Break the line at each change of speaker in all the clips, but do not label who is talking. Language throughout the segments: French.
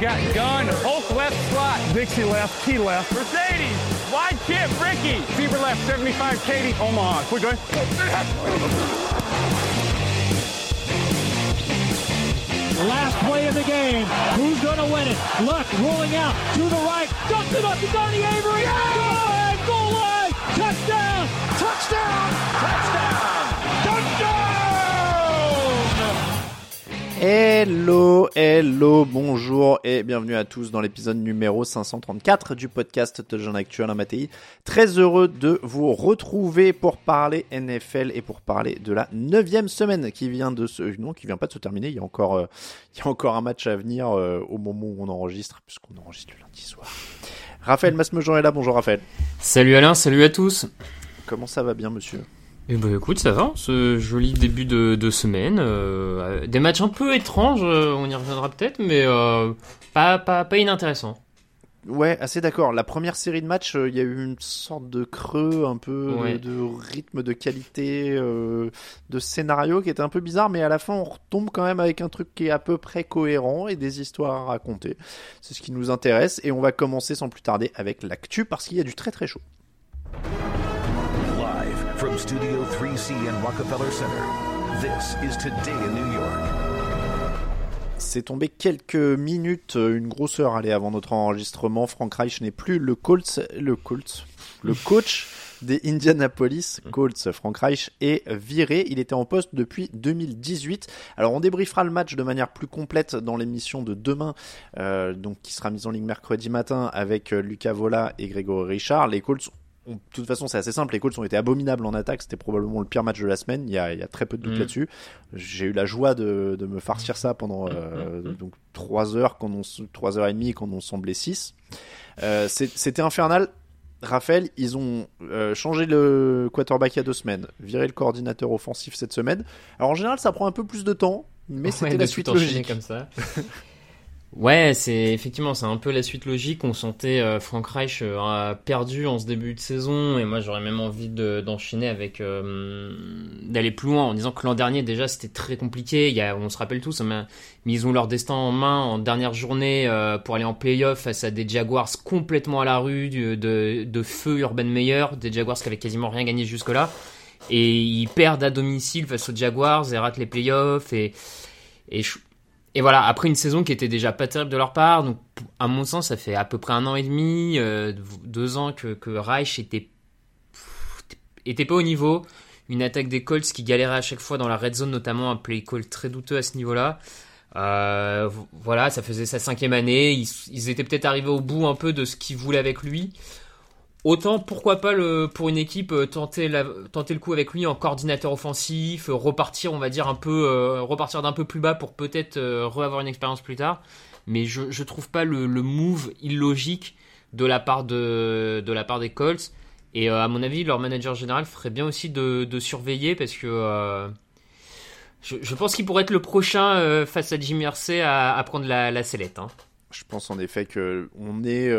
Got gun, Hulk left slot. Dixie left, Key left. Mercedes, wide chip, Ricky. Fever left, 75, Katie, Omaha. Quick going.
Last play of the game. Who's going to win it? Luck rolling out to the right. Dumps it up to Donnie Avery. Goal line, goal line. Touchdown. Touchdown. Touchdown.
Hello, hello, bonjour et bienvenue à tous dans l'épisode numéro 534 du podcast Touchdown Actuel à Matéi. Très heureux de vous retrouver pour parler NFL et pour parler de la neuvième semaine qui vient de se, non, qui vient pas de se terminer. Il y a encore, euh, il y a encore un match à venir euh, au moment où on enregistre, puisqu'on enregistre le lundi soir. Raphaël Masmejean est là. Bonjour Raphaël.
Salut Alain, salut à tous.
Comment ça va bien, monsieur?
Eh ben écoute, ça va, ce joli début de, de semaine. euh, des matchs un peu étranges, euh, on y reviendra peut-être, mais euh, pas, pas, pas inintéressant.
Ouais, assez d'accord. La première série de matchs, euh, il y a eu une sorte de creux, un peu de-
Ouais.
de, rythme, de qualité, de scénario qui était un peu bizarre, mais à la fin, on retombe quand même avec un truc qui est à peu près cohérent et des histoires à raconter. C'est ce qui nous intéresse et on va commencer sans plus tarder avec l'actu parce qu'il y a du très très chaud.
From Studio 3C in Rockefeller Center, this is Today in New York.
C'est tombé quelques minutes, euh, une grosse heure allez, avant notre enregistrement. Frank Reich n'est plus le Colts, le Colts, le coach des Indianapolis Colts. Frank Reich est viré. Il était en poste depuis 2018. Alors on débriefera le match de manière plus complète dans l'émission de demain, euh, donc qui sera mise en ligne mercredi matin avec euh, Lucas Vola et Grégory Richard. Les Colts de toute façon, c'est assez simple. Les Colts ont été abominables en attaque. C'était probablement le pire match de la semaine. Il y a, il y a très peu de doute
Mm.
là-dessus. J'ai eu la joie de, de me farcir ça pendant euh, donc trois heures quand on s- trois heures et demie quand on semblait six. Euh, c'est- C'était infernal. Raphaël, ils ont euh, changé le quarterback il y a deux semaines, viré le coordinateur offensif cette semaine. Alors en général, ça prend un peu plus de temps, mais
Ouais,
c'était la suite logique.
comme ça. ouais, c'est effectivement c'est un peu la suite logique. On sentait euh, Frank Reich euh, perdu en ce début de saison, et moi j'aurais même envie de- d'enchaîner avec euh, d'aller plus loin en disant que l'an dernier déjà c'était très compliqué. On se rappelle tous, hein, mais ils ont leur destin en main en dernière journée euh, pour aller en playoff face à des Jaguars complètement à la rue, de feu Urban Meyer, des Jaguars qui avaient quasiment rien gagné jusque-là. Et ils perdent à domicile face aux Jaguars et ratent les playoffs. Et, et, je- et voilà, après une saison qui était déjà pas terrible de leur part, donc à mon sens, ça fait à peu près un an et demi, euh, deux ans que, Reich était, pas au niveau. Une attaque des Colts qui galérait à chaque fois dans la red zone, notamment un play call très douteux à ce niveau-là. Euh, vo- voilà, ça faisait sa cinquième année. Ils étaient peut-être arrivés au bout un peu de ce qu'ils voulaient avec lui. Autant pourquoi pas le, pour une équipe euh, tenter, tenter le coup avec lui en coordinateur offensif, euh, repartir on va dire un peu euh, repartir d'un peu plus bas pour peut-être euh, re-avoir une expérience plus tard. Mais je, je trouve pas le, le move illogique de la part de, de la part des Colts. Et à mon avis, leur manager général ferait bien aussi de, surveiller parce que je, pense qu'il pourrait être le prochain face à Jimmy Irsay à, prendre la, la sellette. hein.
Je pense en effet que on est,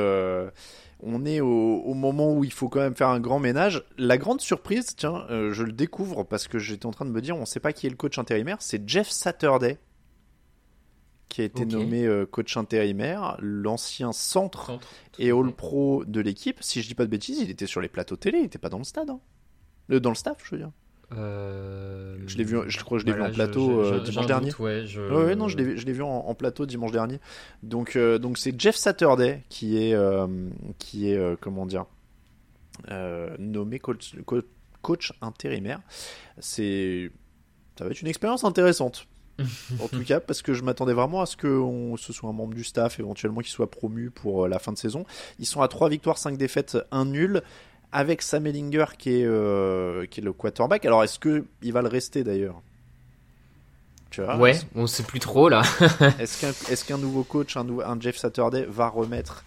on est au, au moment où il faut quand même faire un grand ménage. La grande surprise, tiens, euh, je le découvre parce que j'étais en train de me dire, on ne sait pas qui est le coach intérimaire, c'est Jeff Saturday qui a été nommé euh, coach intérimaire, l'ancien centre
Centre.
et All Pro de l'équipe. Si je dis pas de bêtises, il était sur les plateaux télé, il était pas dans le stade. hein. Euh, dans le staff, je veux dire.
Euh,
Je l'ai vu- je crois que je l'ai vu en plateau,
je-
euh, dimanche dernier.
doute, ouais, je-
Ouais, ouais, non, je l'ai vu- en, en plateau dimanche dernier. Donc, euh, donc c'est Jeff Saturday qui est, qui est, comment dire, nommé coach, co- coach intérimaire. C'est, ça va être une expérience intéressante. en tout cas, parce que je m'attendais vraiment à ce que on- ce soit un membre du staff éventuellement qui soit promu pour la fin de saison. Ils sont à 3 victoires, 5 défaites, 1 nul. Avec Sam Ellinger qui est, euh, qui est le quarterback. Alors, est-ce que il va le rester d'ailleurs? Tu vois?
Ouais, on sait plus trop là.
est-ce qu'un nouveau coach, un, nou- un Jeff Saturday, va remettre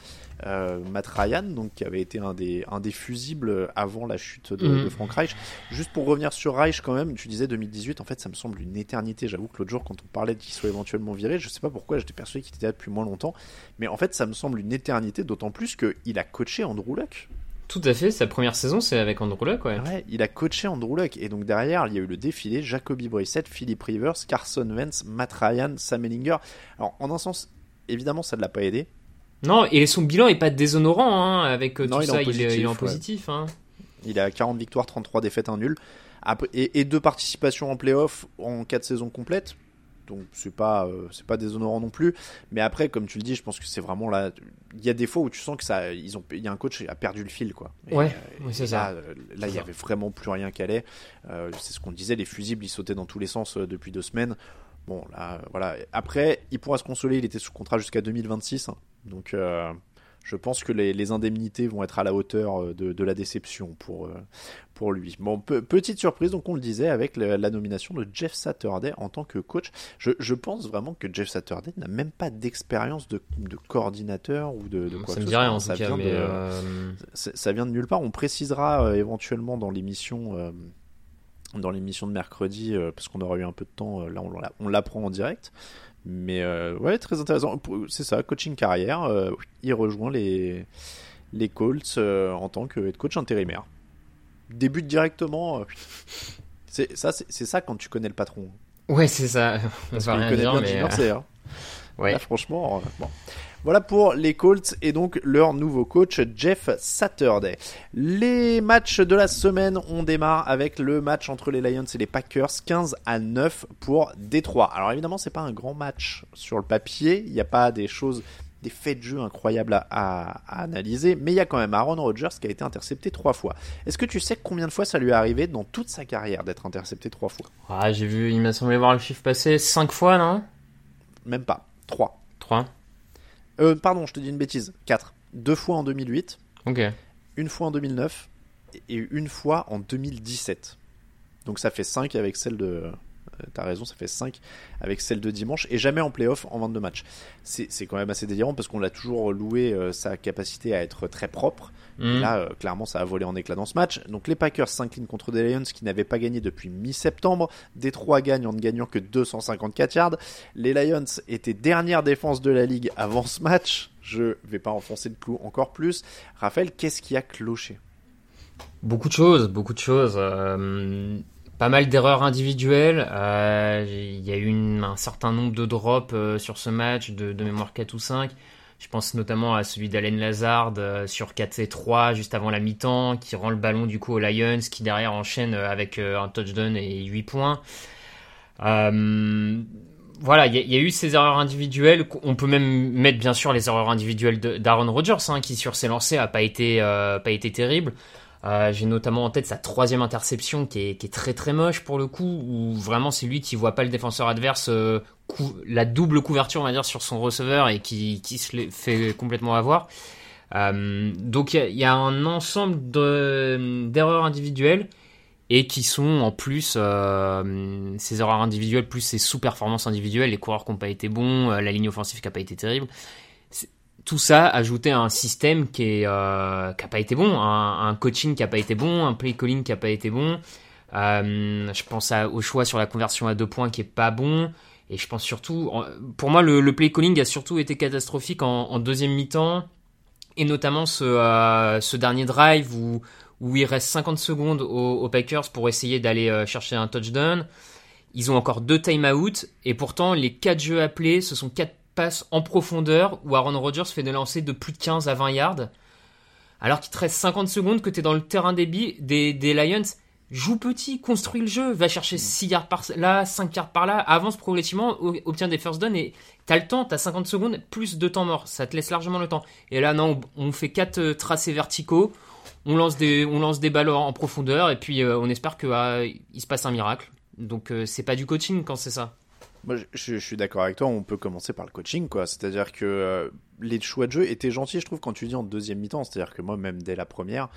euh, Matt Ryan, donc qui avait été un des, un des fusibles avant la chute de, de Frank Reich? Juste pour revenir sur Reich, quand même, tu disais 2018, en fait, ça me semble une éternité. J'avoue que l'autre jour, quand on parlait qu'il soit éventuellement viré, je sais pas pourquoi, j'étais persuadé qu'il était là depuis moins longtemps, mais en fait, ça me semble une éternité, d'autant plus qu'il a coaché Andrew Luck.
Tout à fait, sa première saison c'est avec Andrew Luck, ouais.
Ouais, il a coaché Andrew Luck. Et donc derrière, il y a eu le défilé Jacoby Brissett, Philip Rivers, Carson Wentz, Matt Ryan, Sam Ellinger. Alors, en un sens, évidemment, ça ne l'a pas aidé.
Non, et son bilan est pas déshonorant hein, avec euh,
Non,
tout
il
ça, il, est, il est en
positif,
positif. Hein.
Il a 40 victoires, 33 défaites, un nul. Après, et, et deux participations en playoff en quatre saisons complètes. Donc c'est pas euh, c'est pas déshonorant non plus. Mais après, comme tu le dis, je pense que c'est vraiment là. Il y a des fois où tu sens que ça, ils ont, il y a un coach qui a perdu le fil, quoi. Et,
Ouais,
euh,
ouais, c'est ça.
Là, euh, là, il y avait vraiment plus rien qui allait. Euh, c'est ce qu'on disait, les fusibles, ils sautaient dans tous les sens depuis deux semaines. Bon, là, voilà. Après, il pourra se consoler. Il était sous contrat jusqu'à 2026. hein. Donc, je pense que les, les indemnités vont être à la hauteur euh, de, de la déception pour, euh, pour lui. Bon, pe- petite surprise, donc on le disait, avec la nomination de Jeff Saturday en tant que coach. Je, je pense vraiment que Jeff Saturday n'a même pas d'expérience de, de coordinateur ou de, de quoi
ça
que ce soit. Ça vient de-
euh,
ça ça vient de nulle part. On précisera euh, éventuellement dans l'émission euh, dans l'émission de mercredi euh, parce qu'on aura eu un peu de temps. euh, là, on l'a- on l'apprend en direct. Mais euh, ouais, très intéressant. C'est ça, coaching carrière. il rejoint les les Colts en tant que head coach intérimaire. Débute directement. c'est ça, c'est ça quand tu connais le patron.
ouais, c'est ça. On
Parce
va rien dire, mais
hein.
ouais.
Là, franchement, euh, bon. Voilà pour les Colts et donc leur nouveau coach Jeff Saturday. Les matchs de la semaine, on démarre avec le match entre les Lions et les Packers, 15 à 9 pour Détroit. Alors évidemment, c'est pas un grand match sur le papier, il n'y a pas des choses, des faits de jeu incroyables à, à- à analyser, mais il y a quand même Aaron Rodgers qui a été intercepté trois fois. Est-ce que tu sais combien de fois ça lui est arrivé dans toute sa carrière d'être intercepté trois fois?
Ah, j'ai vu, il m'a semblé voir le chiffre passer 5 fois, non?
Même pas, trois.
3
Euh, pardon, je te dis une bêtise, quatre. Deux fois en 2008.
Ok.
une fois en 2009 et une fois en 2017. Donc ça fait 5 avec celle de... euh, T'as raison, ça fait 5 avec celle de dimanche et jamais en playoff en 22 matchs. C'est c'est quand même assez délirant parce qu'on l'a toujours loué euh, sa capacité à être très propre. Et
Hmm.
là, euh, clairement, ça a volé en éclat dans ce match. Donc les Packers s'inclinent contre des Lions qui n'avaient pas gagné depuis mi-septembre. Détroit gagne en ne gagnant que 254 yards. Les Lions étaient dernière défense de la ligue avant ce match. Je vais pas enfoncer le clou encore plus. Raphaël, qu'est-ce qui a cloché?
Beaucoup de choses, beaucoup de choses. euh, pas mal d'erreurs individuelles. euh, Il y a eu un certain nombre de drops euh, sur ce match, de, mémoire 4 ou 5. Je pense notamment à celui d'Allen Lazard euh, sur 4 et 3 juste avant la mi-temps, qui rend le ballon du coup aux Lions, qui derrière enchaîne avec un touchdown et 8 points. Voilà, il y, a- eu ces erreurs individuelles. On peut même mettre bien sûr les erreurs individuelles d'Aaron Rodgers, hein, qui sur ses lancers a pas pas été terrible. Euh, J'ai notamment en tête sa troisième interception qui est, très très moche pour le coup, où vraiment c'est lui qui voit pas le défenseur adverse, euh, la double couverture on va dire sur son receveur et qui, qui se fait complètement avoir. Euh, donc il y a- un ensemble de- d'erreurs individuelles et qui sont en plus ces erreurs individuelles plus ces sous-performances individuelles, les coureurs qui n'ont pas été bons, la ligne offensive qui n'a pas été terrible. Tout ça ajouté à un système qui est euh, pas été bon, un, coaching qui a pas été bon, un play calling qui a pas été bon. Euh, je pense au choix sur la conversion à deux points qui est pas bon. Et je pense surtout, pour moi, le, play calling a surtout été catastrophique en, deuxième mi-temps Et notamment ce, euh, dernier drive où, il reste 50 secondes aux, aux Packers pour essayer d'aller chercher un touchdown. Ils ont encore deux timeouts et pourtant les quatre jeux appelés, ce sont quatre passes en profondeur où Aaron Rodgers fait des lancers de plus de 15 à 20 yards. Alors qu'il te reste 50 secondes, que tu es dans le terrain des, bi- des, des Lions, joue petit, construis le jeu, va chercher 6 yards par là, 5 yards par là, avance progressivement, o- obtient des first downs et t'as le temps, t'as 50 secondes, plus de temps mort, ça te laisse largement le temps. Et là, non, on fait 4 tracés verticaux, on lance des, on lance des balles en profondeur et puis euh, on espère qu'il se passe un miracle. Donc euh, c'est pas du coaching quand c'est ça.
Moi, je, suis d'accord avec toi. On peut commencer par le coaching, quoi. C'est-à-dire que euh, les choix de jeu étaient gentils, je trouve, quand tu dis en deuxième mi-temps. C'est-à-dire que moi, même dès la première,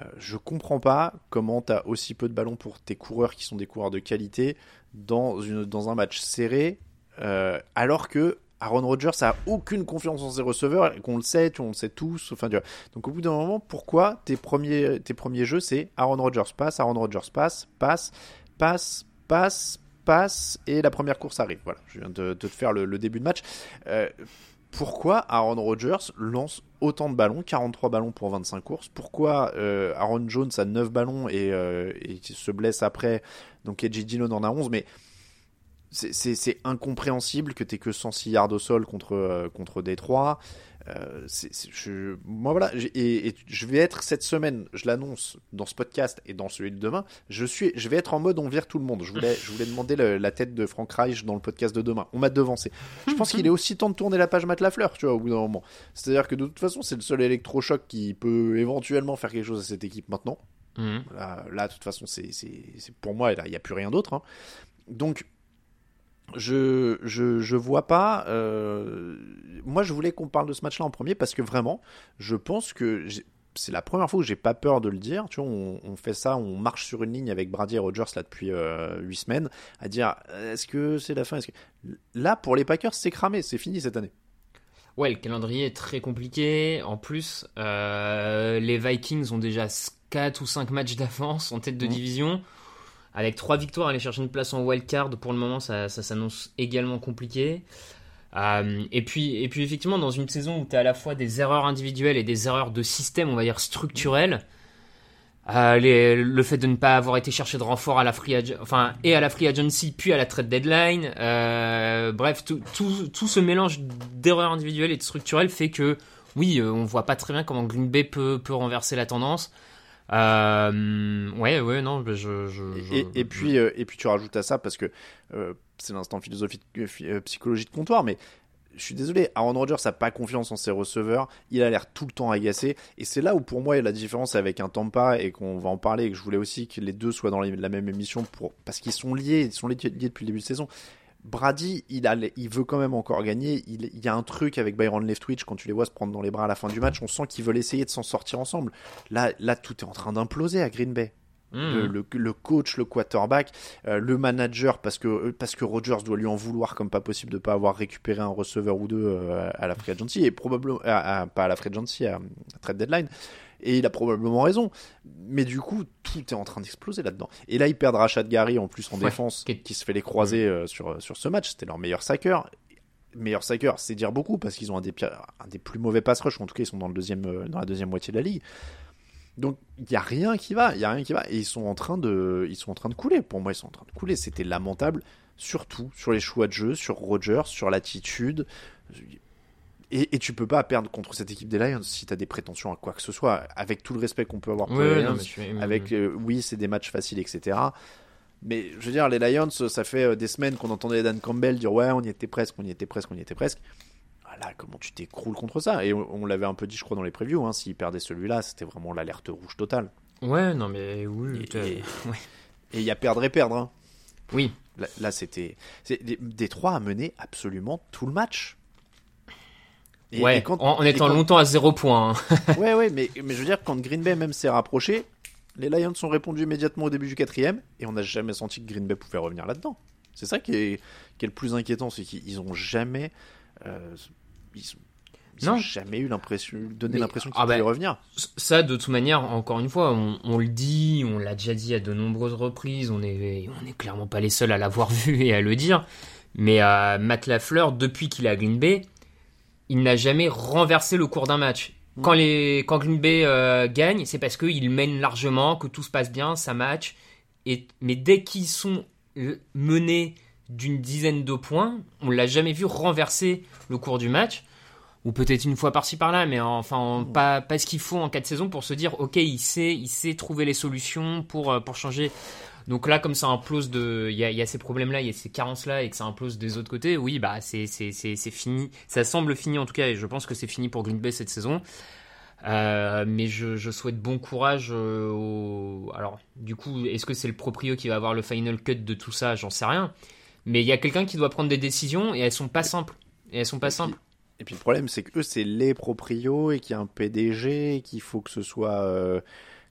euh, je comprends pas comment tu as aussi peu de ballons pour tes coureurs qui sont des coureurs de qualité dans, une, dans un match serré, euh, alors que Aaron Rodgers a aucune confiance en ses receveurs, qu'on le sait, on le sait tous. Enfin. Donc au bout d'un moment, pourquoi tes premiers, tes premiers jeux, c'est Aaron Rodgers passe, Aaron Rodgers passe, passe, passe, passe, passe, et la première course arrive. Voilà, je viens de, de te faire le, début de match. Euh, pourquoi Aaron Rodgers lance autant de ballons, 43 ballons pour 25 courses? Pourquoi euh, Aaron Jones a 9 ballons et, euh, et se blesse après? Donc Edgy Dillon en a 11, mais c'est- incompréhensible que t'aies que 106 yards au sol contre, euh, contre Détroit. Euh, je, moi voilà, et, et je vais être cette semaine, je l'annonce dans ce podcast et dans celui de demain, je, suis, je vais être en mode on vire tout le monde. Je voulais, je voulais demander le- la tête de Frank Reich dans le podcast de demain. On m'a devancé. Je pense qu'il est aussi temps de tourner la page Matt Lafleur, tu vois, au bout d'un moment. C'est-à-dire que de toute façon, c'est le seul électrochoc qui peut éventuellement faire quelque chose à cette équipe maintenant.
Mhm.
Là, là, de toute façon, c'est pour moi, il n'y a plus rien d'autre. hein. Donc, je, je, je vois pas. euh, Moi, je voulais qu'on parle de ce match-là en premier parce que vraiment, je pense que c'est la première fois que j'ai pas peur de le dire. Tu vois, on, on fait ça, on marche sur une ligne avec Brady et Rogers là depuis euh, 8 semaines à dire est-ce que c'est la fin? Que... Là, pour les Packers, c'est cramé, c'est fini cette année.
Ouais, le calendrier est très compliqué. En plus, euh, les Vikings ont déjà 4 ou 5 matchs d'avance en tête de
Mhm.
division. Avec 3 victoires, aller chercher une place en wildcard, pour le moment, ça, s'annonce également compliqué. Euh, et, puis, effectivement, dans une saison où tu as à la fois des erreurs individuelles et des erreurs de système, on va dire structurelles, euh, le fait de ne pas avoir été chercher de renfort à la free enfin et à la free agency puis à la trade deadline euh, bref tout, tout, ce mélange d'erreurs individuelles et de structurelles fait que oui on voit pas très bien comment Green Bay peut renverser la tendance euh, ouais ouais non je, je, je-
Et, et puis, euh, et puis tu rajoutes à ça parce que euh, c'est l'instant philosophie, euh, psychologie de comptoir, mais je suis désolé, Aaron Rodgers n'a pas confiance en ses receveurs, il a l'air tout le temps agacé, et c'est là où pour moi il y a la différence avec un Tampa et qu'on va en parler, et que je voulais aussi que les deux soient dans la même émission pour parce qu'ils sont liés, ils sont liés depuis le début de saison. Brady, il, a, les- il veut quand même encore gagner. Il, il y a un truc avec Byron Leftwich quand tu les vois se prendre dans les bras à la fin du match. On sent qu'ils veulent essayer de s'en sortir ensemble. Là, là, tout est en train d'imploser à Green Bay
Hmm.
le, le- le coach, le quarterback, euh, le manager, parce que, euh, parce que Rodgers doit lui en vouloir comme pas possible de pas avoir récupéré un receveur ou deux euh, à la free agency, et probablement, pas à la free agency, à, à trade deadline. Et il a probablement raison. Mais du coup, tout est en train d'exploser là-dedans. Et là, ils perdent Rashad Gary en plus en
Ouais,
défense,
qui
se fait les croiser euh, sur, sur ce match. C'était leur meilleur sacker. Meilleur sacker, c'est dire beaucoup parce qu'ils ont un des, pires- un des plus mauvais pass rush. En tout cas, ils sont dans, le deuxième, euh, dans la deuxième moitié de la ligue. Donc il y a rien qui va, il y a rien qui va et ils sont en train de ils sont en train de couler. Pour moi, ils sont en train de couler, c'était lamentable surtout sur les choix de jeu, sur Rogers, sur l'attitude. Et, et tu peux pas perdre contre cette équipe des Lions si tu as des prétentions à quoi que ce soit avec tout le respect qu'on peut avoir pour
Ouais,
les Lions. Avec euh, oui, c'est des matchs faciles etc. Mais je veux dire, les Lions, ça fait euh, des semaines qu'on entendait Dan Campbell dire ouais, on y était presque, on y était presque, on y était presque. Voilà, comment tu t'écroules contre ça? Et on, on l'avait un peu dit, je crois, dans les previews. Hein, S'ils perdaient celui-là, c'était vraiment l'alerte rouge totale.
ouais non mais oui
Et- il y a perdre et perdre. Hein.
oui
Là, là, c'était. Détroit a mené absolument tout le match. Et-
ouais
et quand-
en, en
et
étant
quand-
longtemps à zéro point hein.
Ouais, ouais, mais, mais je veux dire, quand Green Bay même s'est rapproché, les Lions ont répondu immédiatement au début du quatrième, et on n'a jamais senti que Green Bay pouvait revenir là-dedans. C'est ça qui est, qui est le plus inquiétant, c'est qu'ils ont jamais. euh, ils ont- ils
Non.
ont jamais eu l'impression, donné l'impression qu'ils
ah bah,
pouvaient revenir.
Ça, de toute manière, encore une fois, on, on le dit, on l'a déjà dit à de nombreuses reprises, on est, on est clairement pas les seuls à l'avoir vu et à le dire. Mais euh, Matt Lafleur, depuis qu'il est à Green Bay, il n'a jamais renversé le cours d'un match. Quand, les, quand Green Bay euh, gagne, c'est parce qu'ils mènent largement, que tout se passe bien, ça match. Et, mais dès qu'ils sont menés d'une dizaine de points, on l'a jamais vu renverser le cours du match. Ou peut-être une fois par-ci par-là, mais enfin pas, pas ce qu'il faut en cas de saison pour se dire ok il sait il sait trouver les solutions pour euh, pour changer. Donc là comme ça implose de il y a, il y a ces problèmes là, il y a ces carences là et que ça implose des autres côtés, oui bah c'est c'est c'est c'est fini. Ça semble fini en tout cas et je pense que c'est fini pour Green Bay cette saison. Euh, mais je, je souhaite bon courage euh, au... Alors, du coup, est-ce que c'est le proprio qui va avoir le final cut de tout ça? J'en sais rien. Mais il y a quelqu'un qui doit prendre des décisions et elles sont pas simples. Et elles sont pas simples.
Et puis le problème, c'est que eux, c'est les proprios et qu'il y a un PDG et qu'il faut que ce soit euh,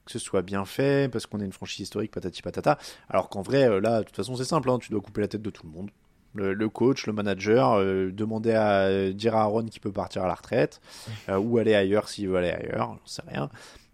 que ce soit bien fait parce qu'on est une franchise historique, patati patata. Alors qu'en vrai, euh, là, de toute façon, c'est simple. Hein, tu dois couper la tête de tout le monde. Le, le coach, le manager, euh, demander à dire à Aaron qu'il peut partir à la retraite euh, ou aller ailleurs s'il veut aller ailleurs, j'en sais rien.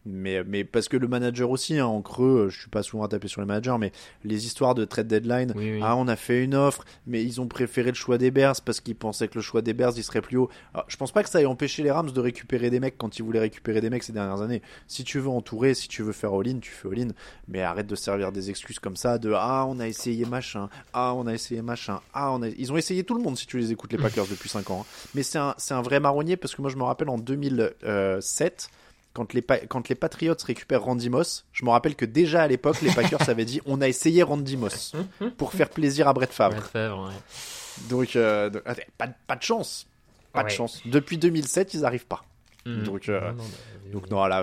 Mais, mais parce que le manager aussi, hein, en creux, je suis pas souvent à taper sur les managers, mais les histoires de trade deadline,
Oui, oui.
ah on a fait une offre, mais ils ont préféré le choix des Bears parce qu'ils pensaient que le choix des Bears il serait plus haut. Alors, je pense pas que ça ait empêché les Rams de récupérer des mecs quand ils voulaient récupérer des mecs ces dernières années. Si tu veux entourer, si tu veux faire all-in, tu fais all-in, mais arrête de servir des excuses comme ça de ah on a essayé machin, ah on a essayé machin, ah on a... ils ont essayé tout le monde si tu les écoutes les Packers depuis 5 ans. hein. Mais c'est un c'est un vrai marronnier parce que moi je me rappelle en 2007 quand les, quand les Patriots récupèrent Randy Moss, je me rappelle que déjà à l'époque, les Packers avaient dit on a essayé Randy Moss pour faire plaisir à Brett Favre.
Brett Favre, ouais.
Donc, euh, donc, attends, pas, de- pas de chance. Pas de chance. Depuis 2007, ils n'arrivent pas.
Mhm.
Donc, euh,
Non, non, bah,
donc non, là,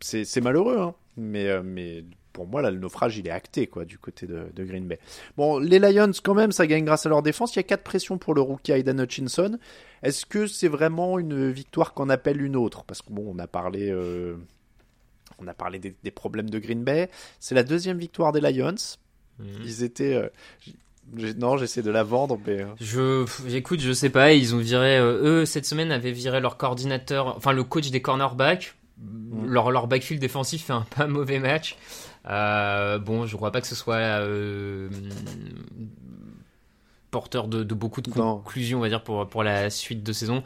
c'est malheureux. Hein. Mais, euh, mais pour moi, là, le naufrage, il est acté quoi, du côté de, de Green Bay. Bon, les Lions, quand même, ça gagne grâce à leur défense. Il y a quatre pressions pour le rookie Aidan Hutchinson. Est-ce que c'est vraiment une victoire qu'on appelle une autre? Parce que bon, on a parlé... euh, on a parlé des, des problèmes de Green Bay. C'est la deuxième victoire des Lions.
Mhm.
Ils étaient... euh, non, j'essaie de la vendre, mais... euh,
Je, j'écoute, je sais pas, ils ont viré, euh, eux, cette semaine, avaient viré leur coordinateur, enfin, le coach des cornerbacks. Leur, leur backfield défensif fait un pas mauvais match. Euh, bon, je crois pas que ce soit euh, porteur de, de beaucoup de
Non.
conclusions, on va dire, pour, pour la suite de saison.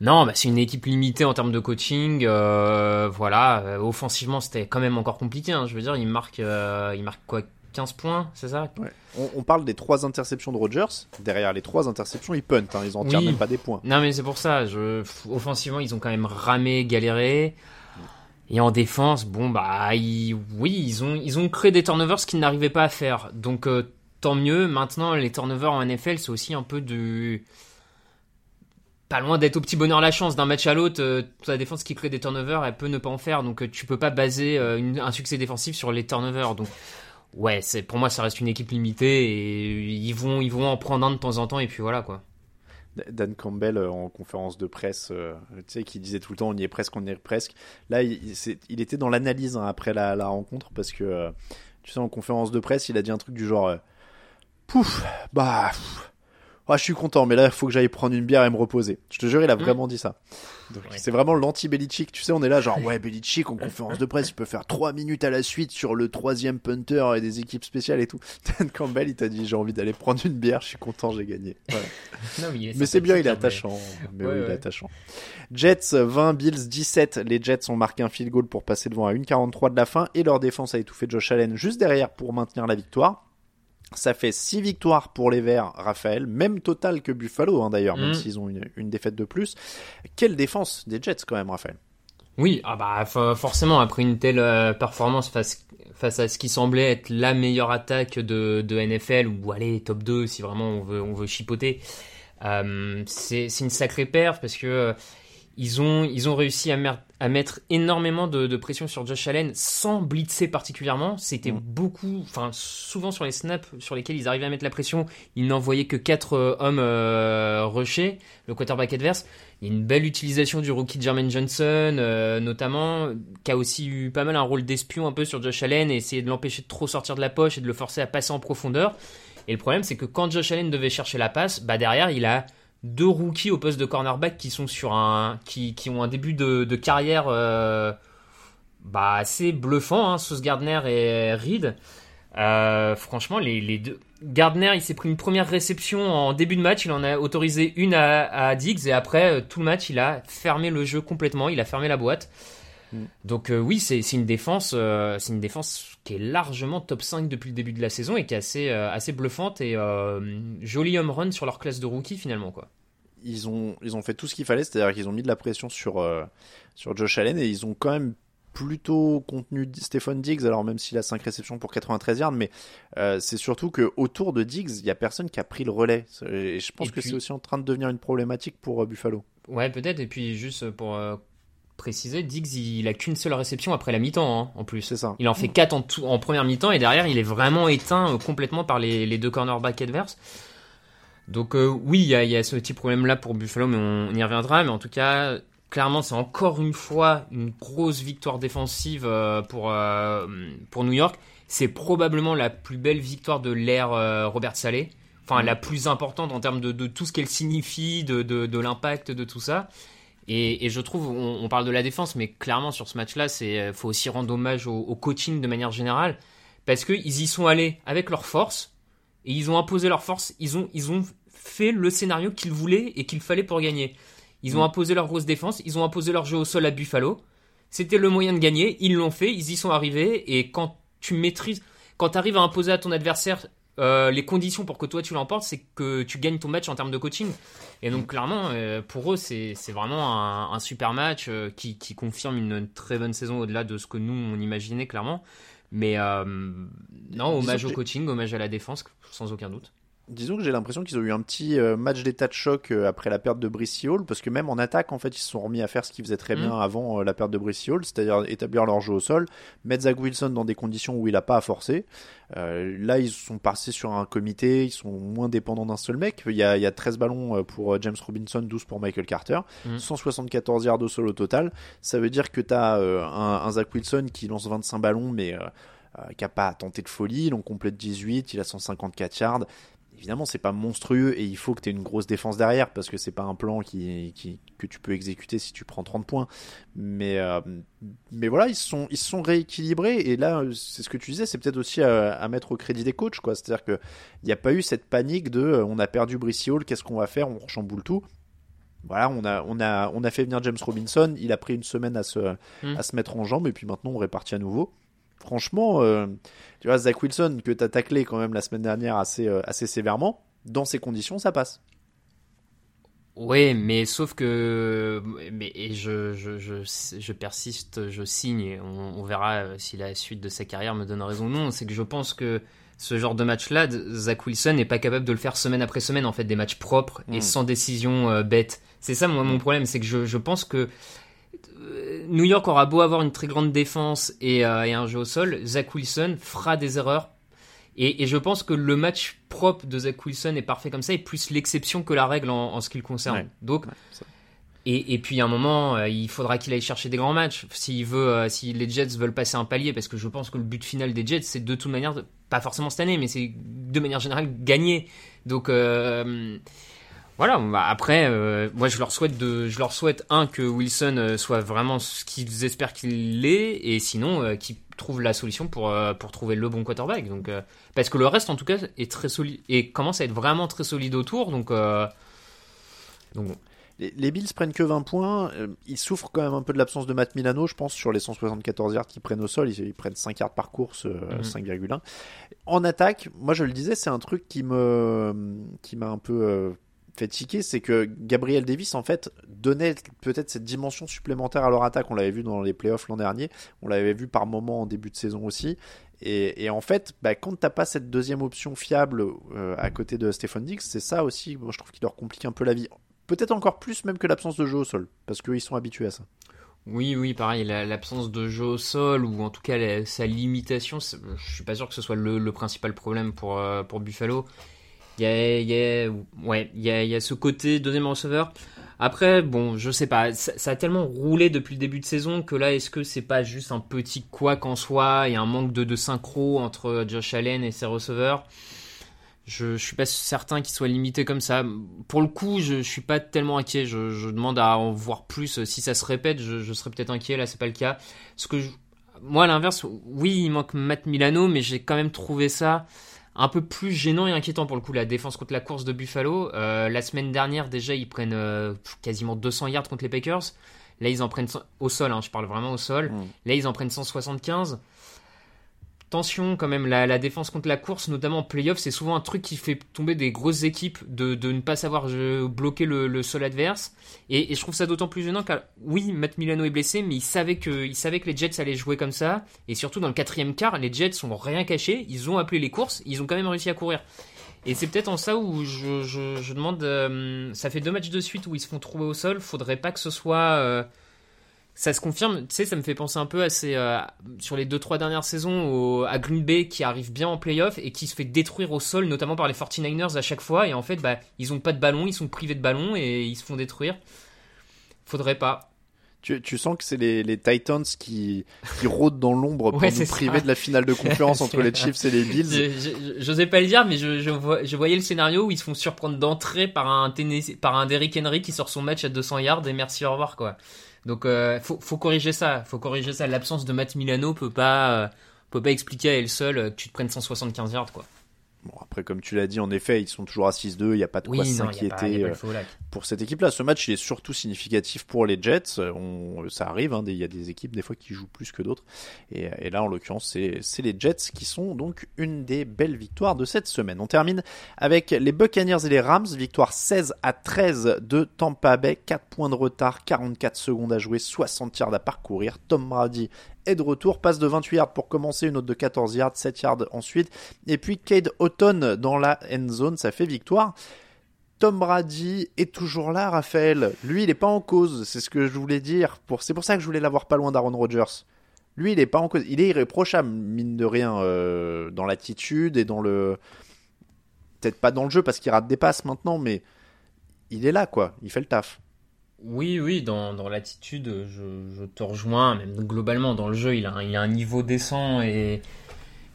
Non, bah, c'est une équipe limitée en termes de coaching. euh, voilà, offensivement, c'était quand même encore compliqué. hein. Je veux dire, ils marquent, euh, ils marquent quoi 15 points, c'est ça?
Ouais. On, on parle des trois interceptions de Rodgers. Derrière les trois interceptions, ils puntent. hein. Ils en tirent
Oui.
même pas des points.
Non, mais c'est pour ça. Je... Offensivement, ils ont quand même ramé, galéré. Et en défense, bon, bah, oui, ils ont, ils créé des turnovers qu'ils n'arrivaient pas à faire. Donc, euh, tant mieux. Maintenant, les turnovers en NFL, c'est aussi un peu du. Pas loin d'être au petit bonheur la chance. D'un match à l'autre, euh, la défense qui crée des turnovers, elle peut ne pas en faire. Donc, euh, tu peux pas baser euh, un succès défensif sur les turnovers. Donc, ouais, pour moi, ça reste une équipe limitée. Et vont, ils vont en prendre un de temps en temps. Et puis voilà, quoi.
Dan Campbell euh, en conférence de presse, euh, tu sais, qui disait tout le temps on y est presque, on y est presque. Là, il, il- était dans l'analyse hein, après la, rencontre parce que, euh, tu sais, en conférence de presse, il a dit un truc du genre euh, Pouf, bah, ah, je suis content, mais là, il faut que j'aille prendre une bière et me reposer. Je te jure, il a vraiment dit ça. Donc. C'est vraiment l'anti-Belichick. Tu sais, on est là, genre, ouais, Belichick en conférence de presse, il peut faire trois minutes à la suite sur le troisième punter et des équipes spéciales et tout. Dan Campbell, il t'a dit, j'ai envie d'aller prendre une bière, je suis content, j'ai gagné. Voilà.
Non,
Mais c'est bien, il est
mais-
attachant. Mais
Ouais,
oui, il est attachant. Jets 20, Bills 17. Les Jets ont marqué un field goal pour passer devant à 1,43 de la fin et leur défense a étouffé Josh Allen juste derrière pour maintenir la victoire. Ça fait 6 victoires pour les Verts, Raphaël. Même total que Buffalo, hein, d'ailleurs, même
Mhm.
s'ils ont une, une défaite de plus. Quelle défense des Jets, quand même, Raphaël.
Oui, ah bah for- forcément après une telle euh, performance face face à ce qui semblait être la meilleure attaque de, de NFL ou allez top 2 si vraiment on veut on veut chipoter. Euh, c'est une sacrée perf parce que euh, ils ont ils ont réussi à, mettre énormément de, de pression sur Josh Allen sans blitzer particulièrement. C'était
Mm.
beaucoup, enfin souvent sur les snaps sur lesquels ils arrivaient à mettre la pression, ils n'envoyaient que quatre euh, hommes euh, rushés, le quarterback adverse. Il y a une belle utilisation du rookie Jermaine Johnson, euh, notamment, qui a aussi eu pas mal un rôle d'espion un peu sur Josh Allen et essayer de l'empêcher de trop sortir de la poche et de le forcer à passer en profondeur. Et le problème, c'est que quand Josh Allen devait chercher la passe, bah derrière, il a deux rookies au poste de cornerback qui sont sur un, qui, qui ont un début de, de carrière euh, bah assez bluffant, hein, Sauce Gardner et Reed. Euh, franchement, les, les deux, Gardner, il s'est pris une première réception en début de match, il en a autorisé une à, à Diggs et après euh, tout le match, il a fermé le jeu complètement, il a fermé la boîte.
Mm.
Donc euh, oui, c'est c'est une défense, c'est une défense qui est largement top 5 depuis le début de la saison et qui est assez euh, assez bluffante et euh, joli home run sur leur classe de rookie finalement quoi.
ils ont, ils ont fait tout ce qu'il fallait, c'est-à-dire qu'ils ont mis de la pression sur, euh, sur Josh Allen et ils ont quand même plutôt contenu Stephen Diggs, alors même s'il a 5 réceptions pour 93 yards, mais c'est surtout que autour de Diggs, il y a personne qui a pris le relais. Et je pense
Et
que
puis-
c'est aussi en train de devenir une problématique pour Buffalo.
Ouais, peut-être. Et puis juste pour préciser, Diggs, il a qu'une seule réception après la mi-temps hein, en plus.
C'est ça.
Il en fait 4 en, tout- en première mi-temps et derrière, il est vraiment éteint euh, complètement par les, les deux cornerbacks adverses. Donc euh, oui, il y a, il y a ce petit problème-là pour Buffalo, mais on, on y reviendra. Mais en tout cas, clairement, c'est encore une fois une grosse victoire défensive euh, pour, euh, pour New York. C'est probablement la plus belle victoire de l'ère Robert Saleh. Enfin, la plus importante en termes de, de tout ce qu'elle signifie, de, de, de l'impact de tout ça. Et, et je trouve, on, on parle de la défense, mais clairement sur ce match-là, c'est euh, faut aussi rendre hommage au, au coaching de manière générale, parce que ils y sont allés avec leur force et ils ont imposé leur force. Ils ont ils ont fait le scénario qu'ils voulaient et qu'il fallait pour gagner. Ils ont imposé leur grosse défense, ils ont imposé leur jeu au sol à Buffalo. C'était le moyen de gagner, ils l'ont fait, ils y sont arrivés. Et quand tu maîtrises, quand tu arrives à imposer à ton adversaire euh, les conditions pour que toi tu l'emportes, c'est que tu gagnes ton match en termes de coaching. Et donc clairement, euh, pour eux, c'est vraiment un, un super match euh, qui, qui confirme une très bonne saison au-delà de ce que nous on imaginait clairement. Mais non, hommage au coaching, hommage à la défense, sans aucun doute.
Disons que j'ai l'impression qu'ils ont eu un petit euh, match d'état de choc euh, après la perte de Brice Hall, parce que même en attaque, en fait, ils se sont remis à faire ce qu'ils faisaient très bien
Mhm.
avant euh, la perte de Brice Hall, c'est-à-dire établir leur jeu au sol, mettre Zach Wilson dans des conditions où il n'a pas à forcer. Euh, là, ils sont passés sur un comité, ils sont moins dépendants d'un seul mec. Il y a, il y a 13 ballons pour James Robinson, 12 pour Michael Carter,
Mhm.
174 yards au sol au total. Ça veut dire que tu as un, un Zach Wilson qui lance 25 ballons, mais euh, qui n'a pas tenté de folie. Il en complète 18, il a 154 yards. Évidemment, c'est pas monstrueux et il faut que tu aies une grosse défense derrière parce que c'est pas un plan qui, qui- que tu peux exécuter si tu prends 30 points. Mais, euh, mais voilà, ils se sont, ils sont rééquilibrés et là, euh, c'est ce que tu disais, c'est peut-être aussi à, à mettre au crédit des coachs. quoi. C'est-à-dire qu'il n'y a pas eu cette panique de euh, on a perdu Brice Hall, qu'est-ce qu'on va faire? On chamboule tout. Voilà, on a, on, a, on a fait venir James Robinson, il a pris une semaine à se,
Mm.
à se mettre en jambe et puis maintenant on répartit à nouveau. Franchement, euh, tu vois, Zach Wilson, que tu as taclé quand même la semaine dernière assez, euh, assez sévèrement, dans ces conditions, ça passe.
Ouais, mais sauf que, mais et je, je, je, je persiste, je signe, on, on verra euh, si la suite de sa carrière me donne raison ou non. C'est que je pense que ce genre de match-là, Zach Wilson n'est pas capable de le faire semaine après semaine, en fait, des matchs propres et
Mm.
sans décision euh, bête. C'est ça, moi, mon problème, c'est que je, je pense que New York aura beau avoir une très grande défense et, euh, et un jeu au sol, Zach Wilson fera des erreurs. Et, et je pense que le match propre de Zach Wilson est parfait comme ça, et plus l'exception que la règle en, en ce qui le concerne.
Ouais.
Donc,
Ouais,
et, et puis à un moment, euh, il faudra qu'il aille chercher des grands matchs. S'il veut, euh, si les Jets veulent passer un palier, parce que je pense que le but final des Jets, c'est de toute manière, pas forcément cette année, mais c'est de manière générale gagner. Donc euh, voilà. bah, après, euh, moi je leur souhaite de, je leur souhaite un que Wilson euh, soit vraiment ce qu'ils espèrent qu'il l'est, et sinon euh, qu'ils trouvent la solution pour euh, pour trouver le bon quarterback. Donc parce que le reste en tout cas est très solide et commence à être vraiment très solide autour. Donc donc bon.
Les, les Bills prennent que 20 points. ils souffrent quand même un peu de l'absence de Matt Milano, je pense, sur les 174 yards qu'ils prennent au sol. Ils, ils prennent 5 yards par course,
Mhm.
5,1. En attaque, moi je le disais, c'est un truc qui me qui m'a un peu fait tiquer, c'est que Gabriel Davis, en fait, donnait peut-être cette dimension supplémentaire à leur attaque. On l'avait vu dans les playoffs l'an dernier. On l'avait vu par moment en début de saison aussi. Et, en fait, bah, quand t'as pas cette deuxième option fiable euh, à côté de Stephen Diggs, c'est ça aussi, moi, je trouve, qui leur complique un peu la vie. Peut-être encore plus même que l'absence de jeu au sol, parce qu'ils sont habitués à ça.
Oui, oui, pareil, la- l'absence de jeu au sol, ou en tout cas la- sa limitation, je suis pas sûr que ce soit le, le principal problème pour, euh, pour Buffalo. Il y a, y a- ouais, y a, y a ce côté deuxième receveur. Après, bon, je sais pas, ça, ça a tellement roulé depuis le début de saison que là, est-ce que c'est pas juste un petit couac en soi et un manque de, de synchro entre Josh Allen et ses receveurs? Je, je suis pas certain qu'il soit limité comme ça. Pour le coup, je, je suis pas tellement inquiet. Je, je demande à en voir plus. Si ça se répète, je, je serais peut-être inquiet. Là, c'est pas le cas. Ce que moi, à l'inverse, oui, il manque Matt Milano, mais j'ai quand même trouvé ça un peu plus gênant et inquiétant pour le coup la défense contre la course de Buffalo. Euh, la semaine dernière déjà ils prennent euh, quasiment 200 yards contre les Packers. Là ils en prennent au sol, hein, je parle vraiment au sol.
Mm.
Là ils en prennent 175. Attention quand même, la, défense contre la course, notamment en playoff, c'est souvent un truc qui fait tomber des grosses équipes de, ne pas savoir euh, bloquer le, sol adverse. Et, je trouve ça d'autant plus gênant car oui, Matt Milano est blessé, mais il savait, que, les Jets allaient jouer comme ça. Et surtout dans le quatrième quart, les Jets sont rien cachés, ils ont appelé les courses, ils ont quand même réussi à courir. Et c'est peut-être en ça où je demande, euh, ça fait deux matchs de suite où ils se font trouver au sol, faudrait pas que ce soit... euh, ça se confirme, tu sais, ça me fait penser un peu à ces, euh, sur les 2-3 dernières saisons au- à Green Bay qui arrive bien en playoff et qui se fait détruire au sol, notamment par les 49ers à chaque fois. Et en fait, bah, ils ont pas de ballon, ils sont privés de ballon et ils se font détruire. Faudrait pas.
Tu, tu sens que c'est les, les Titans qui, qui rôdent dans l'ombre pour
Ouais,
nous priver
ça.
de la finale de conférence entre les Chiefs et les Bills.
J'osais pas le dire, mais je, je, je voyais le scénario où ils se font surprendre d'entrée par un par un Derrick Henry qui sort son match à 200 yards et merci au revoir quoi. Donc euh, faut, corriger ça, faut corriger ça. L'absence de Matt Milano peut pas euh, peut pas expliquer à elle seule euh, que tu te prennes 175 yards quoi.
Bon, après, comme tu l'as dit, en effet, ils sont toujours à 6-2, il n'y a pas de
Oui,
quoi s'inquiéter. euh, pour cette équipe-là. Ce match, il est surtout significatif pour les Jets. Euh, On, ça arrive, hein, il y a des équipes des fois qui jouent plus que d'autres. Et, et là, en l'occurrence, c'est c'est les Jets qui sont donc une des belles victoires de cette semaine. On termine avec les Buccaneers et les Rams. Victoire 16 à 13 de Tampa Bay. 4 points de retard, 44 secondes à jouer, 60 yards à parcourir. Tom Brady est de retour, passe de 28 yards pour commencer, une autre de 14 yards, 7 yards ensuite. Et puis Cade Houghton dans la end zone, ça fait victoire. Tom Brady est toujours là, Raphaël. Lui, il n'est pas en cause, c'est ce que je voulais dire. Pour... C'est pour ça que je voulais l'avoir pas loin d'Aaron Rodgers. Lui, il n'est pas en cause. Il est irréprochable, mine de rien, euh, dans l'attitude et dans le. Peut-être pas dans le jeu parce qu'il rate des passes maintenant, mais il est là, quoi. Il fait le taf.
Oui, oui, dans, dans l'attitude, je, je te rejoins. Même globalement, dans le jeu, il a, un- il a un niveau décent et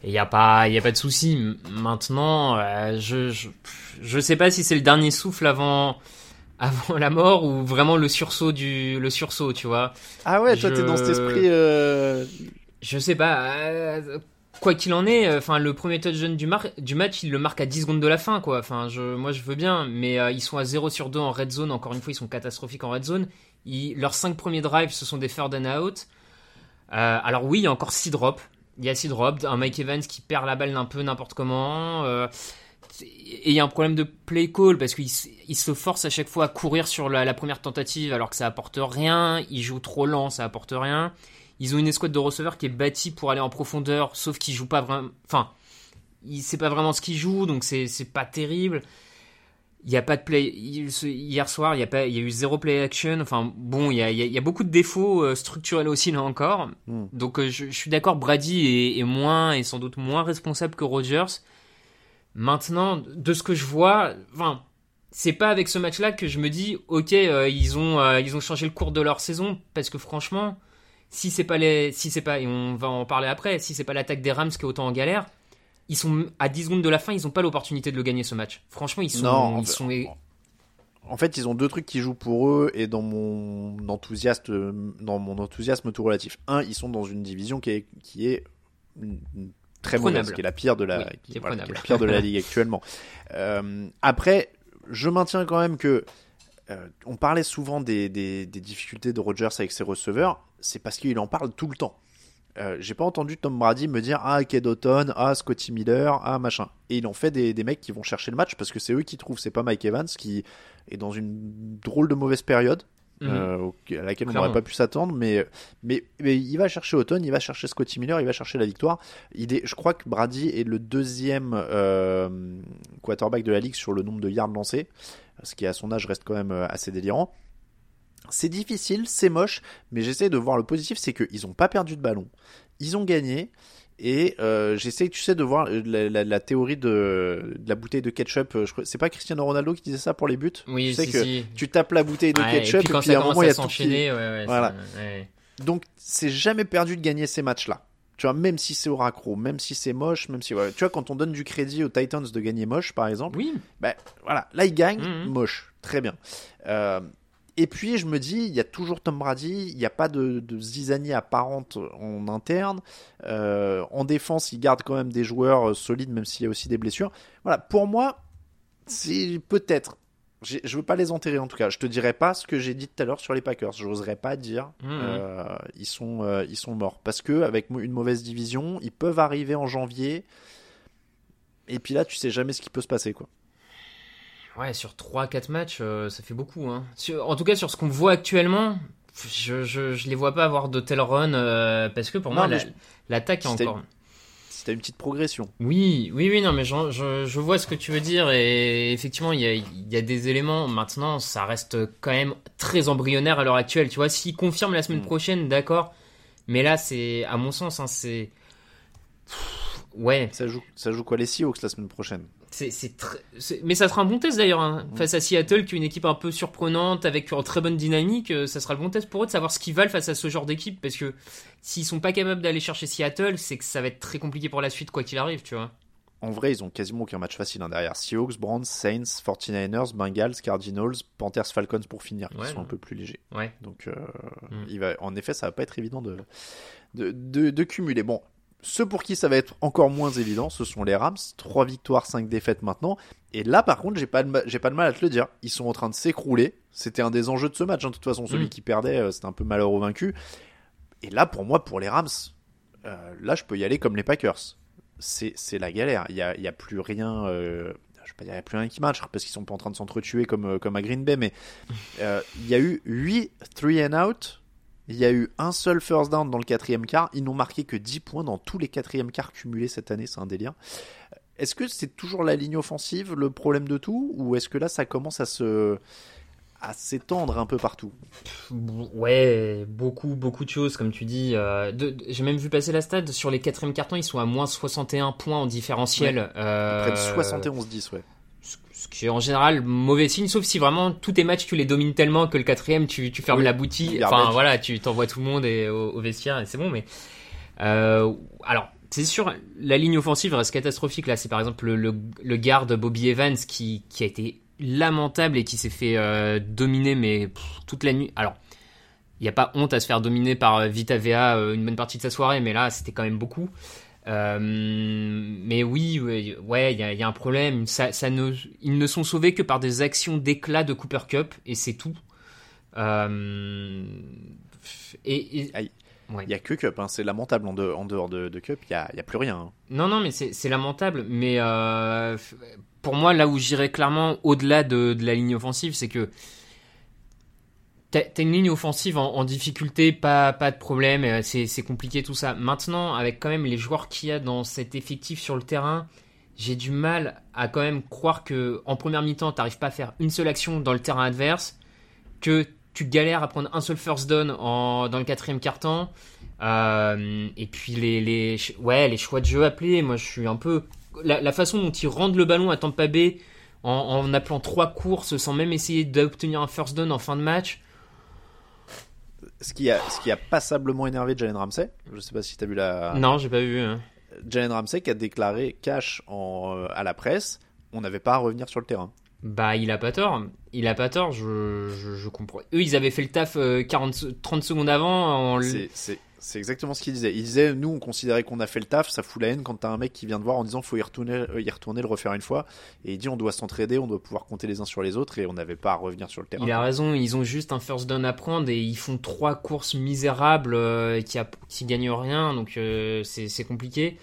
il n'y a, pas- y a pas de souci. Maintenant, euh, je, je, je sais pas si c'est le dernier souffle avant, avant la mort ou vraiment le sursaut, du, le sursaut, tu vois.
Ah ouais, toi, t'es dans cet esprit. euh,
Je sais pas. euh, quoi qu'il en est, euh, enfin le premier touchdown du, du match, il le marque à 10 secondes de la fin, quoi. Enfin, je, moi je veux bien, mais euh, ils sont à 0 sur 2 en red zone. Encore une fois, ils sont catastrophiques en red zone. Ils- leurs 5 premiers drives, ce sont des third and out. Euh, alors oui, il y a encore 6 drops. Il y a 6 drops. Un Mike Evans qui perd la balle un peu n'importe comment. et il y a un problème de play call parce qu'il se force à chaque fois à courir sur la, la première tentative alors que ça apporte rien. Il joue trop lent, ça apporte rien. Ils ont une escouade de receveurs qui est bâtie pour aller en profondeur, sauf qu'ils jouent pas vraiment. Enfin, sait pas vraiment ce qu'ils jouent, donc c'est c'est pas terrible. Il y a pas de play. Hier soir, il y a pas, il y a eu zéro play action. Enfin, bon, il y a, il y a- beaucoup de défauts euh, structurels aussi là encore.
Mm.
Donc, euh, je, je suis d'accord. Brady est, est moins, est sans doute moins responsable que Rodgers. Maintenant, de ce que je vois, enfin, c'est pas avec ce match-là que je me dis, ok, euh, ils ont, euh, ils ont changé le cours de leur saison, parce que franchement, si c'est pas les, si c'est pas, et on va en parler après, si c'est pas l'attaque des Rams qui est autant en galère, ils sont à 10 secondes de la fin, ils ont pas l'opportunité de le gagner ce match. Franchement, ils sont,
Non, en
ils
fait-
sont,
En fait, ils ont deux trucs qui jouent pour eux et dans mon enthousiasme, dans mon enthousiasme tout relatif. Un, ils sont dans une division qui est, qui est une- une très
Prenable.
mauvaise, qui est la pire de la,
Oui,
qui,
est
voilà, qui est
prenable.
la pire de la ligue actuellement. Euh, après, je maintiens quand même que euh, on parlait souvent des, des, des difficultés de Rodgers avec ses receveurs. C'est parce qu'il en parle tout le temps. Euh, j'ai pas entendu Tom Brady me dire ah Ked Otton, ah Scotty Miller, ah machin. Et il en fait des, des mecs qui vont chercher le match parce que c'est eux qui trouvent. C'est pas Mike Evans qui est dans une drôle de mauvaise période
Mhm.
euh, à laquelle on n'aurait pas pu s'attendre. Mais, mais, mais il va chercher Otton, il va chercher Scotty Miller, il va chercher la victoire. Il est, je crois que Brady est le deuxième euh, quarterback de la ligue sur le nombre de yards lancés, ce qui à son âge reste quand même euh, assez délirant. C'est difficile, c'est moche, mais j'essaie de voir le positif, c'est qu'ils n'ont pas perdu de ballon, ils ont gagné, et euh, j'essaie, tu sais, de voir la, la- la théorie de, de la bouteille de ketchup. euh, C'est pas Cristiano Ronaldo qui disait ça pour les buts?
Oui,
Tu sais
si,
que
si.
tu tapes la bouteille de
Ouais,
ketchup,
et puis quand
et puis à un moment, il y a tout qui...
s'enchaîner, ouais, ouais,
Voilà.
ça- ouais.
Donc, c'est jamais perdu de gagner ces matchs-là. Tu vois, même si c'est au raccro, même si c'est moche, même si. Tu vois, quand on donne du crédit aux Titans de gagner moche, par exemple,
Oui,
ben voilà, là ils gagnent,
Mhm.
moche, très bien. Euh, Et puis je me dis, il y a toujours Tom Brady, il n'y a pas de, de zizanie apparente en interne. Euh, en défense, il garde quand même des joueurs euh, solides, même s'il y a aussi des blessures. Voilà, pour moi, c'est peut-être. Je veux pas les enterrer en tout cas. Je te dirai pas ce que j'ai dit tout à l'heure sur les Packers. Je n'oserais pas dire
Mhm.
euh, ils sont euh, ils sont morts parce que avec une mauvaise division, ils peuvent arriver en janvier. Et puis là, tu sais jamais ce qui peut se passer quoi.
Ouais, sur 3-4 matchs, euh, ça fait beaucoup. Hein. Sur- en tout cas, sur ce qu'on voit actuellement, je, je, je les vois pas avoir de tel run euh, parce que pour
Non,
moi,
mais
la-
je-
l'attaque est
C'était-
encore.
T'as une petite progression.
Oui, oui, oui, non, mais je, vois ce que tu veux dire et effectivement, il y a, il y a des éléments. Maintenant, ça reste quand même très embryonnaire à l'heure actuelle. Tu vois, s'ils confirment la semaine
Mm.
prochaine, d'accord. Mais là, c'est, à mon sens, hein, c'est. Ouais,
Ça joue ça joue quoi les Seahawks la semaine prochaine?
C'est, très. Mais ça sera un bon test d'ailleurs. hein. Face à Seattle, qui est une équipe un peu surprenante, avec une très bonne dynamique, euh, ça sera le bon test pour eux de savoir ce qu'ils valent face à ce genre d'équipe. Parce que s'ils sont pas capables d'aller chercher Seattle, c'est que ça va être très compliqué pour la suite, quoi qu'il arrive, tu vois.
En vrai, ils ont quasiment aucun match facile hein, derrière. Seahawks, Browns, Saints, 49ers, Bengals, Cardinals, Panthers, Falcons pour finir, qui
Ouais,
sont un peu plus légers.
Ouais.
Donc, euh,
Mm.
il va, en effet, ça va pas être évident de, de, de, de cumuler. Bon, ceux pour qui ça va être encore moins évident, ce sont les Rams. 3 victoires, 5 défaites maintenant. Et là, par contre, j'ai pas, de j'ai pas de mal à te le dire. Ils sont en train de s'écrouler. C'était un des enjeux de ce match. hein. De toute façon, celui
Mm.
qui perdait, euh, c'était un peu malheureux vaincu. Et là, pour moi, pour les Rams, euh, là, je peux y aller comme les Packers. C'est c'est la galère. Il y a, y a plus rien. euh, je y a plus rien qui match parce qu'ils sont pas en train de s'entretuer comme, comme à Green Bay, mais euh, il y a eu 8 three and out. Il y a eu un seul first down dans le quatrième quart. Ils n'ont marqué que 10 points dans tous les quatrièmes quarts cumulés cette année. C'est un délire. Est-ce que c'est toujours la ligne offensive le problème de tout ou est-ce que là ça commence à se à s'étendre un peu partout?
Ouais, beaucoup, beaucoup de choses, comme tu dis. euh, J'ai même vu passer la stade. Sur les quatrièmes cartons, ils sont à moins 61 points en différentiel. euh,
Près de 71-10, ouais.
Ce- qui est en général mauvais signe, sauf si vraiment tous tes matchs tu les domines tellement que le quatrième tu, tu fermes
Oui,
la boutique. Enfin voilà, tu t'envoies tout le monde et, au, au vestiaire et c'est bon. Mais euh, alors c'est sûr, la ligne offensive reste catastrophique. Là, c'est par exemple le, le, le garde Bobby Evans qui, qui a été lamentable et qui s'est fait euh, dominer mais pff, toute la nuit. Alors il n'y a pas honte à se faire dominer par euh, Vita Vea euh, une bonne partie de sa soirée, mais là c'était quand même beaucoup. Euh, mais oui, ouais, ouais, il y, a- il y a un problème. Ça, ça ne, ils ne sont sauvés que par des actions d'éclat de Cooper Cup et c'est tout. Euh, et, et-
Aïe.
ouais.
Il y a que Cup, hein. c'est lamentable en, de- en dehors de, de Cup, il y a, il plus rien. hein.
Non, non, mais c'est lamentable. Mais euh, pour moi, là où j'irais clairement au-delà de, de la ligne offensive, c'est que t'as une ligne offensive en, difficulté, pas, de problème, euh, c'est compliqué tout ça. Maintenant, avec quand même les joueurs qu'il y a dans cet effectif sur le terrain, j'ai du mal à quand même croire que en première mi-temps, t'arrives pas à faire une seule action dans le terrain adverse, que tu galères à prendre un seul first down dans le quatrième quart-temps. Euh, et puis les, choix de jeu appelés, moi je suis un peu... La, la façon dont ils rendent le ballon à Tampa Bay en, en appelant trois courses sans même essayer d'obtenir un first down en fin de match,
Ce qui a, ce qui a passablement énervé Jalen Ramsey, je sais pas si tu as vu la.
non, j'ai pas vu. hein.
Jalen Ramsey qui a déclaré cash en, euh, à la presse, on n'avait pas à revenir sur le terrain.
Bah, il a pas tort. Il a pas tort, je, je, je comprends. Eux, ils avaient fait le taf euh, 40, se- 30 secondes avant. En...
C'est- C'est exactement ce qu'il disait. Il disait, nous, on considérait qu'on a fait le taf, ça fout la haine quand t'as un mec qui vient te voir en disant, faut y retourner, euh, y retourner, le refaire une fois. Et il dit, on doit s'entraider, on doit pouvoir compter les uns sur les autres, et on n'avait pas à revenir sur le terrain.
Il a raison, ils ont juste un first down à prendre et ils font trois courses misérables euh, qui, a, qui gagnent rien, donc euh, c'est compliqué.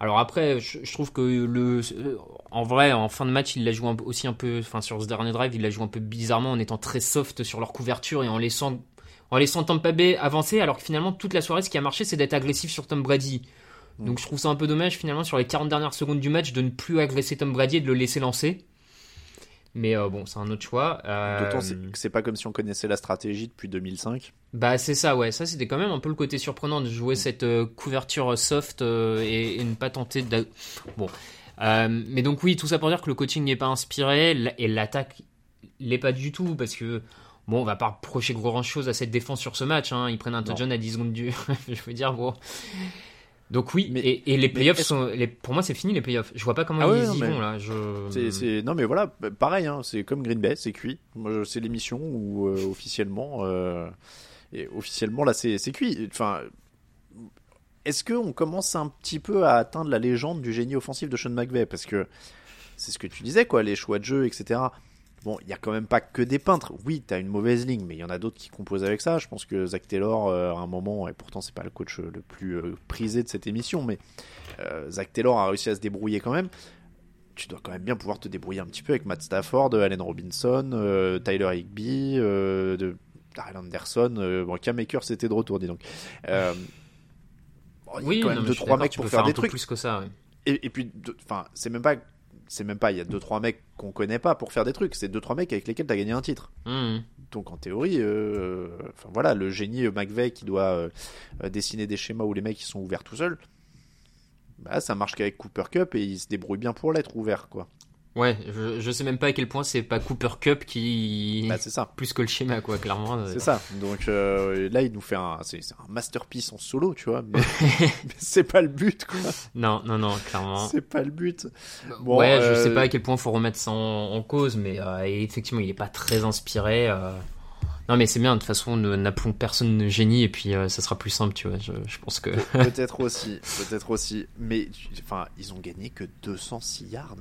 Alors après, je, trouve que le, en vrai, en fin de match, il l'a joué un aussi un peu, enfin sur ce dernier drive, il l'a joué un peu bizarrement en étant très soft sur leur couverture et en laissant, en laissant Tampa Bay avancer, alors que finalement toute la soirée, ce qui a marché, c'est d'être agressif sur Tom Brady. Donc je trouve ça un peu dommage finalement sur les 40 dernières secondes du match de ne plus agresser Tom Brady et de le laisser lancer. Mais euh, bon, c'est un autre choix. Euh,
D'autant c'est- que c'est pas comme si on connaissait la stratégie depuis 2005.
bah c'est ça, ouais. Ça c'était quand même un peu le côté surprenant de
Mm.
jouer cette euh, couverture soft et, et ne pas tenter de... Bon. Mais donc oui, tout ça pour dire que le coaching n'est pas inspiré et l'attaque l'est pas du tout parce que... Bon, on va pas reprocher grand chose à cette défense sur ce match. Hein. Ils prennent un touchdown à 10 secondes du... Je veux dire, bon... Donc oui,
Mais-
et, et les playoffs sont, les, pour moi c'est fini les playoffs. Je vois pas comment
Ah
ils y
mais
vont là. Je...
Non mais voilà, bah, pareil, hein, c'est comme Green Bay, c'est cuit. Moi, c'est l'émission où euh, officiellement, euh, et officiellement là, c'est, c'est cuit. Enfin, est-ce que on commence un petit peu à atteindre la légende du génie offensif de Sean McVay? Parce que c'est ce que tu disais, quoi, les choix de jeu, etc. Bon, il y a quand même pas que des peintres. Oui, t'as une mauvaise ligne, mais il y en a d'autres qui composent avec ça. Je pense que Zach Taylor, euh, à un moment, et pourtant c'est pas le coach le plus euh, prisé de cette émission, mais euh, Zach Taylor a réussi à se débrouiller quand même tu dois quand même bien pouvoir te débrouiller un petit peu avec Matt Stafford, Allen Robinson, euh, Tyler Higby, euh, de Darrell Anderson. euh, bon, Cam c'était de retour, dis donc. Euh, bon, il y a
Oui,
quand
non,
même deux trois mecs
tu
pour faire
un
des trucs.
plus que ça. ouais.
Et, et puis, enfin, c'est même pas, c'est même pas. Il y a deux trois mecs qu'on connaît pas pour faire des trucs. C'est deux trois mecs avec lesquels t'as gagné un titre.
Mhm.
Donc en théorie, euh, enfin voilà, le génie euh, McVeigh qui doit euh, dessiner des schémas où les mecs ils sont ouverts tout seuls. Bah, ça marche qu'avec Cooper Cup et il se débrouille bien pour l'être ouvert, quoi.
Ouais, je, je sais même pas à quel point c'est pas Cooper Cup qui
Bah, c'est ça.
plus que le schéma quoi, clairement.
C'est ça. Donc euh, là, il nous fait un, c'est un masterpiece en solo, tu vois. Mais, mais c'est pas le but, quoi.
Non, non, non, clairement.
C'est pas le but. Bon,
ouais, je
euh,
sais pas à quel point faut remettre ça en, en cause, mais euh, effectivement, il est pas très inspiré. euh. Non, mais c'est bien, de toute façon, n'appelons personne de génie, et puis euh, ça sera plus simple, tu vois. Je, je pense que.
Peut-être aussi, peut-être aussi. Mais enfin, ils ont gagné que 206 yards.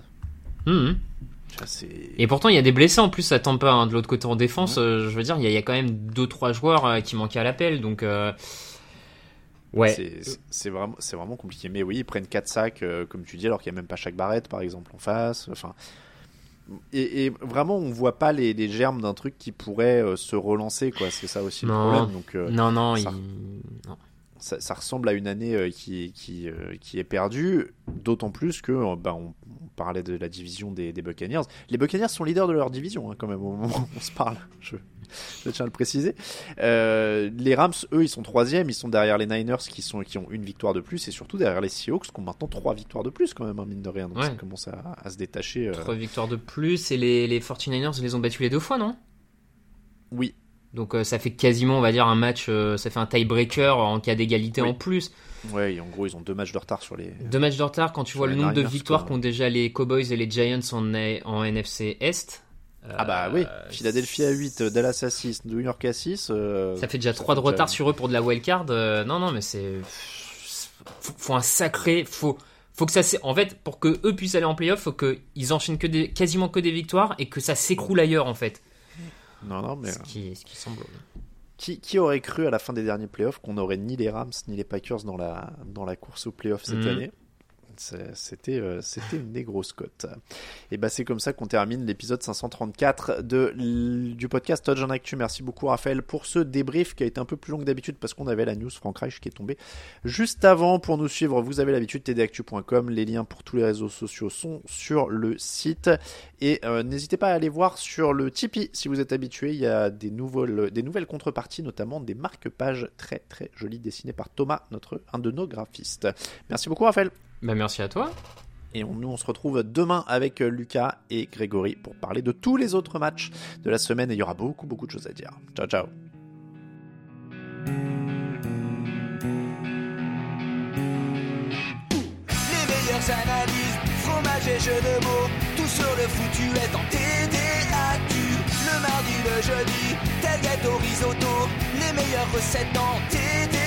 C'est
Et pourtant, il y a des blessés en plus, ça tombe pas hein, de l'autre côté en défense. euh, je veux dire, il y, a- il y a quand même deux trois joueurs euh, qui manquaient à l'appel, donc. euh, Ouais.
c'est- vraiment, vraiment compliqué. Mais oui, ils prennent 4 sacs, comme tu dis, alors qu'il n'y a même pas chaque barrette, par exemple, en face. Enfin, et, et vraiment, on voit pas les, les germes d'un truc qui pourrait se relancer, quoi. C'est ça aussi le problème. Donc,
Non, non,
ça-
il... non.
ça, ça ressemble à une année qui, qui, qui est perdue, d'autant plus que bah, on, on parlait de la division des, des Buccaneers. Les Buccaneers sont leaders de leur division, hein, quand même, au moment où on se parle. Je, je tiens à le préciser. Euh, les Rams, eux, ils sont troisième, ils sont derrière les Niners qui, sont, qui ont une victoire de plus, et surtout derrière les Seahawks qui ont maintenant trois victoires de plus, quand même, hein, mine de rien. Donc
Ouais.
ça commence à, à se détacher. euh,
Trois victoires de plus, et les, les 49ers les ont battus les deux fois, non?
Oui,
Donc euh, ça fait quasiment, on va dire, un match, euh, ça fait un tie-breaker en cas d'égalité
Oui.
en plus.
ouais, et en gros, ils ont deux matchs de retard sur les.
Deux matchs de retard, quand tu vois le nombre de victoires qu'ont déjà les Cowboys et les Giants en, en NFC Est.
Ah bah oui,
euh,
Philadelphie à 8, Dallas à 6, New York à 6. euh,
Ça fait déjà
ça
3 de
déjà-
retard sur eux pour de la wildcard. non, non, mais c'est. Faut, faut un sacré. Faut, faut que ça. En fait, pour que eux puissent aller en playoff, faut qu'ils enchaînent que des, quasiment que des victoires et que ça s'écroule ailleurs, en fait.
Non, non, mais.
Ce qui, ce qui semble.
Qui, qui aurait cru à la fin des derniers playoffs qu'on n'aurait ni les Rams ni les Packers dans la, dans la course aux playoffs cette
Mhm.
année? C'était euh, c'était une des grosses cotes. Et bah c'est comme ça qu'on termine l'épisode 534 de, du podcast Touch en Actu. Merci beaucoup Raphaël pour ce débrief qui a été un peu plus long que d'habitude parce qu'on avait la news Frank Reich qui est tombée juste avant. Pour nous suivre, vous avez l'habitude tdactu.com. Les liens pour tous les réseaux sociaux sont sur le site. Et euh, n'hésitez pas à aller voir sur le Tipeee si vous êtes habitué. Il y a des, nouvelles, des nouvelles contreparties, notamment des marque-pages très très jolies dessinées par Thomas, notre, un de nos graphistes. Merci beaucoup Raphaël.
Bah, merci à toi.
Et on, nous, on se retrouve demain avec euh, Lucas et Grégory pour parler de tous les autres matchs de la semaine. Et il y aura beaucoup, beaucoup de choses à dire. Ciao, ciao.
Les meilleures analyses, fromage et jeux de mots, tout sur le foutu est en TDAQ. Le mardi, le jeudi, tel gâteau risotto, les meilleures recettes dans TDAQ.